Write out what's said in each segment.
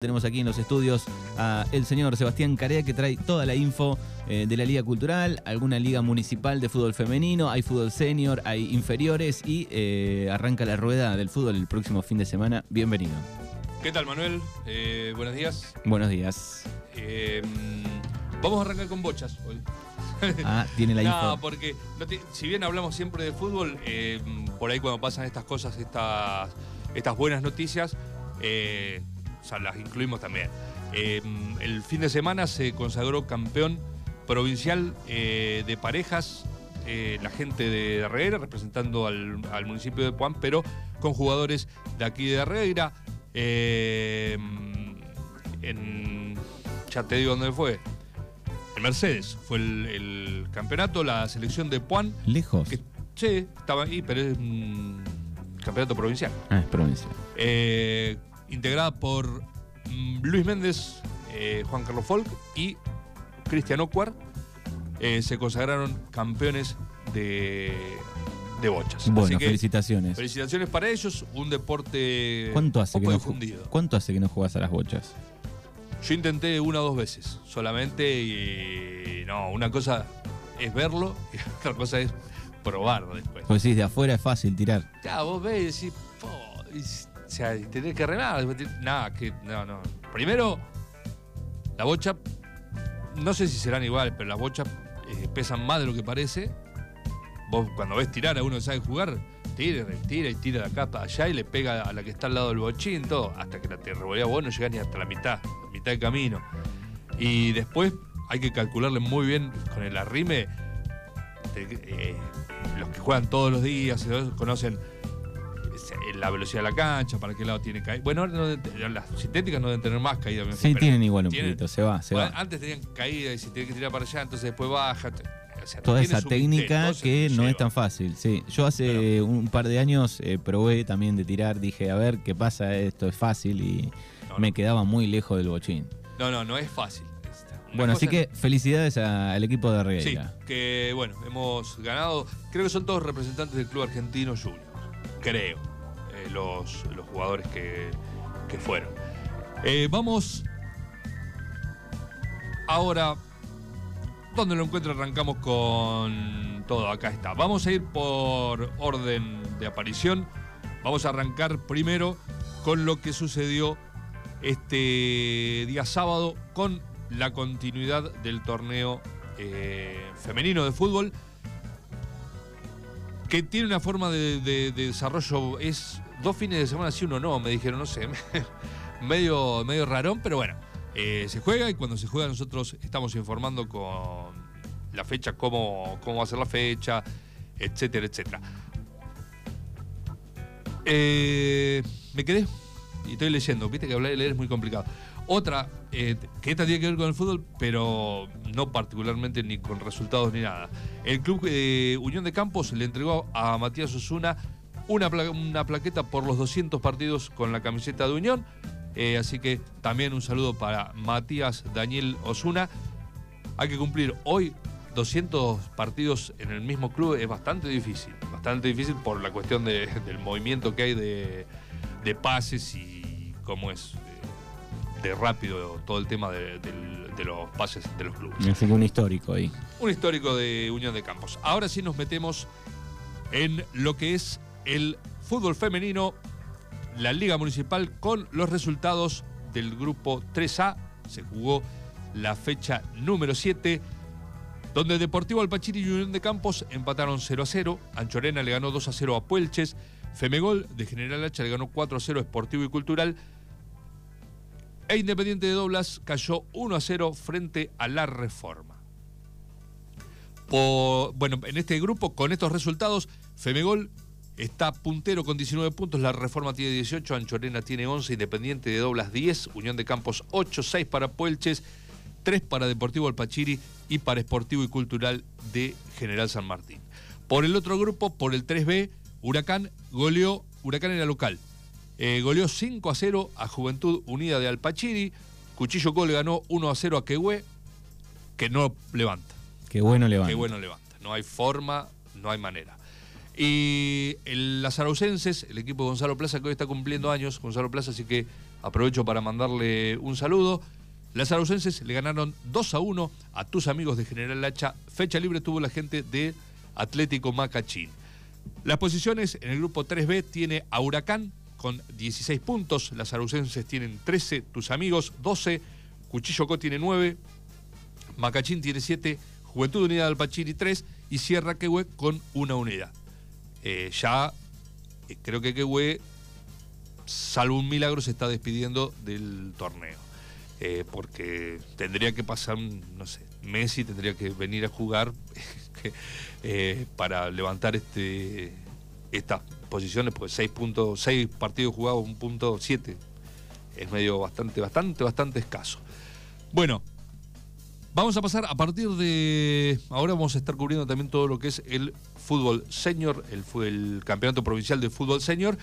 Tenemos aquí en los estudios a el señor Sebastián Carea que trae toda la info eh, de la Liga Cultural, alguna liga municipal de fútbol femenino, hay fútbol senior, hay inferiores y eh, arranca la rueda del fútbol el próximo fin de semana. Bienvenido. ¿Qué tal, Manuel? Eh, buenos días. Buenos días. Eh, vamos a arrancar con bochas hoy. Ah, tiene la no, info. porque no te- si bien hablamos siempre de fútbol, eh, por ahí cuando pasan estas cosas, estas, estas buenas noticias, sea, las incluimos también. Eh, el fin de semana se consagró campeón provincial eh, de parejas, eh, la gente de Darreira, representando al, al municipio de Puan, pero con jugadores de aquí de Darreira. Eh, en, ya te digo dónde fue. En Mercedes fue el, el campeonato, la selección de Puan. Lejos. Que, sí, estaba ahí, pero es un campeonato provincial. Ah, es provincia. Eh, integrada por mm, Luis Méndez, eh, Juan Carlos Folk y Cristian Ocuar, eh, se consagraron campeones de, de bochas. Así Bueno, que felicitaciones. felicitaciones para ellos, un deporte ¿Cuánto hace, que poco no, ju- difundido. ¿Cuánto hace que no jugás a las bochas? Yo intenté una o dos veces solamente y no, una cosa es verlo y otra cosa es probar después. Pues decís, de afuera es fácil tirar. Ya, vos ves y decís, "Po", o sea, y tenés que remar. Nada, que no, no. Primero, la bocha, no sé si serán igual, pero las bochas eh, pesan más de lo que parece. Vos cuando ves tirar a uno que sabe jugar, tira, tira y tira de acá para allá y le pega a la que está al lado del bochín, todo, hasta que la te revolea vos no llegás ni hasta la mitad, la mitad del camino. Y después hay que calcularle muy bien con el arrime. eh, los que juegan todos los días conocen la velocidad de la cancha, para qué lado tiene caída. Bueno, no las sintéticas no deben tener más caída. Sí, tienen igual un tienen- poquito, se va, se bueno, va. Antes tenían caída y si tiene que tirar para allá, entonces después baja. te- o sea, Toda esa técnica que no es tan fácil, sí. Yo hace un par de años eh, probé también de tirar, dije, a ver qué pasa, esto es fácil y No, me no. quedaba muy lejos del bochín. No, no, no es fácil. Una Bueno, así que felicidades al equipo de Sí, Regueira. que bueno, hemos ganado. Creo que son todos representantes del Club Argentino Junior. Creo. Los, los jugadores que, que fueron. Eh, vamos. Ahora. ¿Dónde lo encuentro? Arrancamos con todo. Acá está. Vamos a ir por orden de aparición. Vamos a arrancar primero con lo que sucedió este día sábado con la continuidad del torneo eh, femenino de fútbol que tiene una forma de- de desarrollo es dos fines de semana sí uno no me dijeron no sé medio medio rarón pero bueno eh, se juega y cuando se juega nosotros estamos informando con la fecha cómo cómo va a ser la fecha etcétera etcétera Eh, me quedé y estoy leyendo. Viste que hablar y leer es muy complicado. Otra, eh, que esta tiene que ver con el fútbol, pero no particularmente ni con resultados ni nada. El club eh, Unión de Campos le entregó a Matías Osuna una, pla- una plaqueta por los 200 partidos con la camiseta de Unión. Eh, así que también un saludo para Matías Daniel Osuna. Hay que cumplir hoy 200 partidos en el mismo club, es bastante difícil. Bastante difícil por la cuestión de- del movimiento que hay de, de pases y cómo es eh, de rápido todo el tema de los pases de los clubes. Así que un histórico ahí. Un histórico de Unión de Campos. Ahora sí nos metemos en lo que es el fútbol femenino, la Liga Municipal, con los resultados del grupo 3A. Se jugó la fecha número 7, donde Deportivo Alpachiri y Unión de Campos empataron 0 a 0. Anchorena le ganó 2 a 0 a Puelches. Femegol de General Hacha le ganó 4 a 0 a Esportivo y Cultural. E Independiente de Doblas cayó 1 a 0 frente a la Reforma. Bueno, en este grupo, con estos resultados, Femegol está puntero con 19 puntos, la Reforma tiene 18, Anchorena tiene 11, Independiente de Doblas 10, Unión de Campos 8, 6 para Puelches, 3 para Deportivo Alpachiri y para Esportivo y Cultural de General San Martín. Por el otro grupo, por el 3B, Huracán goleó, Huracán era local, eh, goleó 5 a 0 a Juventud Unida de Alpachiri, Cuchillo Col ganó 1 a 0 a Quehue, que no levanta. Qué bueno levanta. Qué bueno levanta. No hay forma, no hay manera. Y el, las araucenses, el equipo de Gonzalo Plaza, que hoy está cumpliendo años, Gonzalo Plaza, así que aprovecho para mandarle un saludo. Las araucenses le ganaron 2 a 1 a tus amigos de General Hacha. Fecha libre tuvo la gente de Atlético Macachín. Las posiciones en el grupo 3B tiene a Huracán con 16 puntos. Las araucenses tienen 13, tus amigos 12, Cuchillo Co tiene 9, Macachín tiene 7, Juventud Unida del Pachiri 3 y Sierra Quehue con una unidad. Eh, ya eh, creo que Quehue, salvo un milagro, se está despidiendo del torneo. Eh, porque tendría que pasar, no sé, Messi tendría que venir a jugar para levantar este estas posiciones, porque 6 puntos, 6 partidos jugados, un punto 7. Es medio bastante, bastante, bastante escaso. Bueno, vamos a pasar a partir de. Ahora vamos a estar cubriendo también todo lo que es el fútbol senior, el, campeonato provincial de fútbol senior,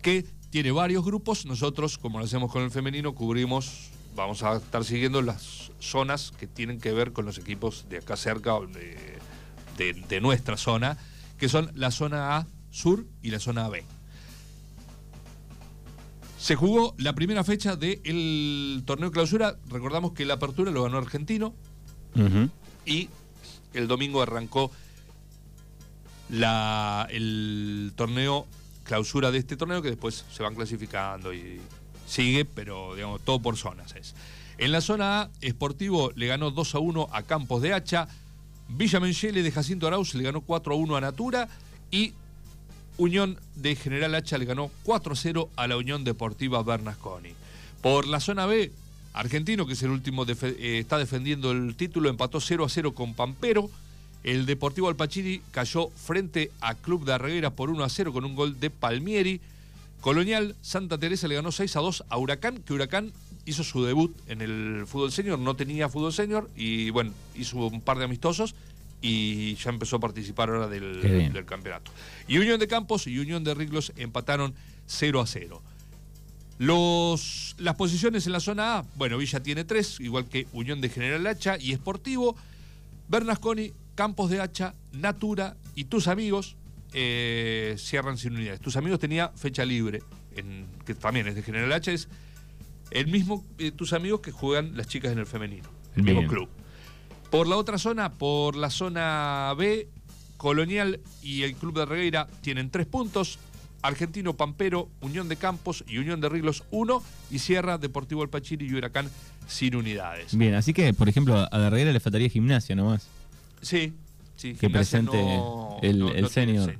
que tiene varios grupos. Nosotros, como lo hacemos con el femenino, cubrimos, vamos a estar siguiendo las zonas que tienen que ver con los equipos de acá cerca, de, de nuestra zona, que son la zona A, Sur y la zona B. Se jugó la primera fecha del torneo clausura. Recordamos que la apertura lo ganó Argentino. Y el domingo arrancó la, el torneo clausura de este torneo, que después se van clasificando y sigue, pero digamos, todo por zonas es. En la zona A, Sportivo le ganó 2 a 1 a Campos de Hacha. Villa Menchele de Jacinto Arauz le ganó 4 a 1 a Natura. Y Unión de General Hacha le ganó 4-0 a la Unión Deportiva Bernasconi. Por la zona B, Argentino, que es el último, eh, está defendiendo el título, empató 0 0 con Pampero. El Deportivo Alpachiri cayó frente a Club de Arreguera por 1 0 con un gol de Palmieri. Colonial, Santa Teresa le ganó 6 2 a Huracán, que Huracán hizo su debut en el fútbol senior, no tenía fútbol senior y bueno, hizo un par de amistosos y ya empezó a participar ahora del, campeonato. Y Unión de Campos y Unión de Riglos empataron 0 a 0. Los, las posiciones en la zona A, bueno, Villa tiene tres, igual que Unión de General Hacha y Esportivo. Bernasconi, Campos de Hacha, Natura y tus amigos eh, cierran sin unidades. Tus amigos tenía fecha libre, en, que también es de General Hacha, es el mismo eh, tus amigos que juegan las chicas en el femenino, el mismo club. Por la otra zona, por la zona B, Colonial y el Club de Regueira tienen tres puntos. Argentino Pampero, Unión de Campos y Unión de Riglos uno. Y Sierra, Deportivo Alpachiri y Huracán sin unidades. Bien, así que, por ejemplo, a de Regueira le faltaría gimnasia nomás. Sí, sí. Que presente el, senior.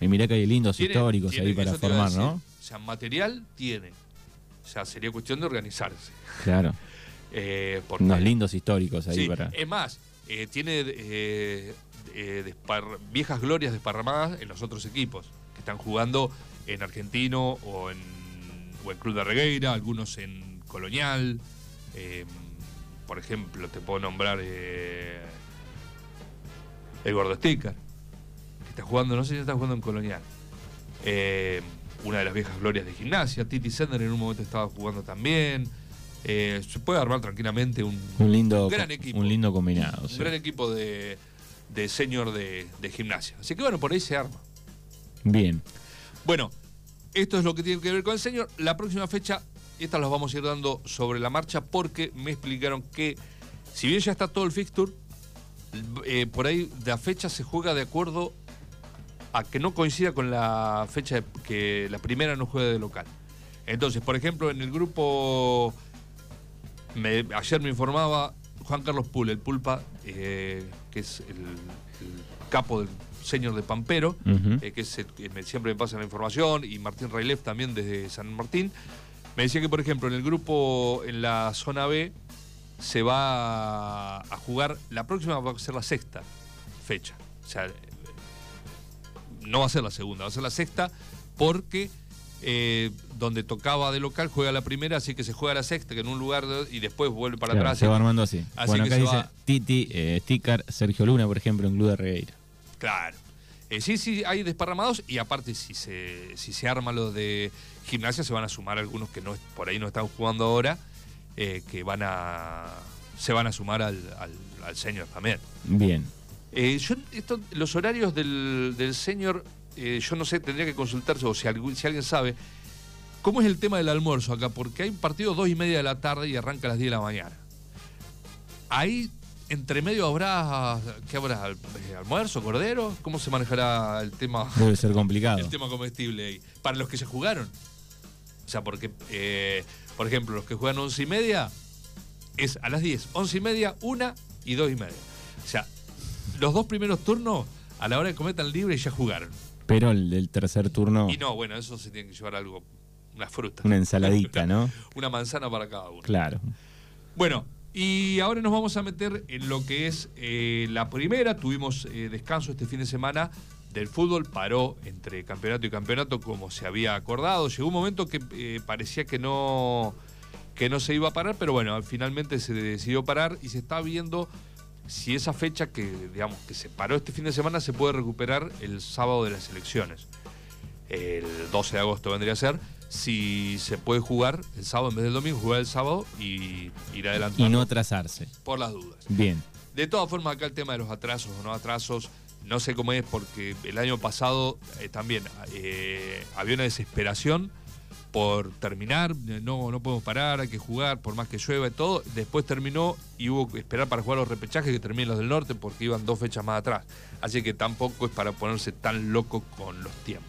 Y mirá que hay lindos históricos ahí para formar, ¿no? O sea, material tiene. O sea, sería cuestión de organizarse. Claro. Eh, Unos lindos históricos ahí para. Es más, eh, tiene eh, viejas glorias desparramadas en los otros equipos están jugando en Argentino o en, o en Club de Regueira, algunos en Colonial. por ejemplo, te puedo nombrar el Gordo Sticker, que está jugando, no sé si está jugando en Colonial. una de las viejas glorias de gimnasia. Titi Sender en un momento estaba jugando también. Eh, se puede armar tranquilamente un, lindo, gran equipo. Un lindo combinado. Un gran equipo de, de senior de, gimnasia. Así que bueno, por ahí se arma. Bien. Bueno, esto es lo que tiene que ver con el senior. La próxima fecha, estas las vamos a ir dando sobre la marcha porque me explicaron que, si bien ya está todo el fixture, eh, por ahí la fecha se juega de acuerdo a que no coincida con la fecha que la primera no juegue de local. Entonces, por ejemplo, en el grupo ayer me informaba Juan Carlos Pul, el Pulpa, eh, que es el, capo del señor de Pampero, eh, que, es siempre me pasa la información, y Martín Railef también desde San Martín. Me decía que, por ejemplo, en el grupo, en la zona B, se va a jugar, la próxima va a ser la sexta fecha. O sea, no va a ser la segunda, va a ser la sexta, porque eh, donde tocaba de local, juega la primera, así que se juega la sexta, que en un lugar y después vuelve para atrás. Se va armando así. bueno, acá dice Titi, eh, Sticker, Sergio Luna, por ejemplo, en Club de Regueira. Claro. Eh, sí, sí, hay desparramados y aparte si se, si se arma lo de gimnasia se van a sumar algunos que no por ahí no están jugando ahora, que van a se van a sumar al, al, senior también. Bien. yo, los horarios del, del senior eh, yo no sé, tendría que consultarse, o si, si alguien sabe, ¿Cómo es el tema del almuerzo acá? Porque hay un partido dos y media de la tarde y arranca a las 10 de la mañana. Ahí, entre medio, habrá. ¿Qué habrá? Eh, ¿Almuerzo? ¿Cordero? ¿Cómo se manejará el tema? Debe ser complicado. El tema comestible ahí. Para los que se jugaron. O sea, porque, eh, por ejemplo, los que juegan once y media es a las 10, once y media, una y dos y media. O sea, los dos primeros turnos, a la hora de comer están libres ya jugaron. Pero el del tercer turno, Y no, bueno, eso se tiene que llevar algo, una fruta. una ensaladita, ¿no? Una manzana para cada uno. Claro. Bueno, y ahora nos vamos a meter en lo que es eh, la primera. Tuvimos eh, descanso este fin de semana del fútbol, paró entre campeonato y campeonato como se había acordado. Llegó un momento que eh, parecía que no, que no se iba a parar, pero bueno, finalmente se decidió parar y se está viendo si esa fecha que, digamos, que se paró este fin de semana se puede recuperar el sábado de las elecciones. El 12 de agosto vendría a ser. Si se puede jugar el sábado en vez del domingo, jugar el sábado y ir adelante Y no atrasarse. por las dudas. Bien. De todas formas, acá el tema de los atrasos o no atrasos, no sé cómo es, porque el año pasado eh, también eh, había una desesperación por terminar, eh, no, no podemos parar, hay que jugar, por más que llueva y todo. Después terminó y hubo que esperar para jugar los repechajes que terminen los del norte porque iban dos fechas más atrás. Así que tampoco es para ponerse tan loco con los tiempos.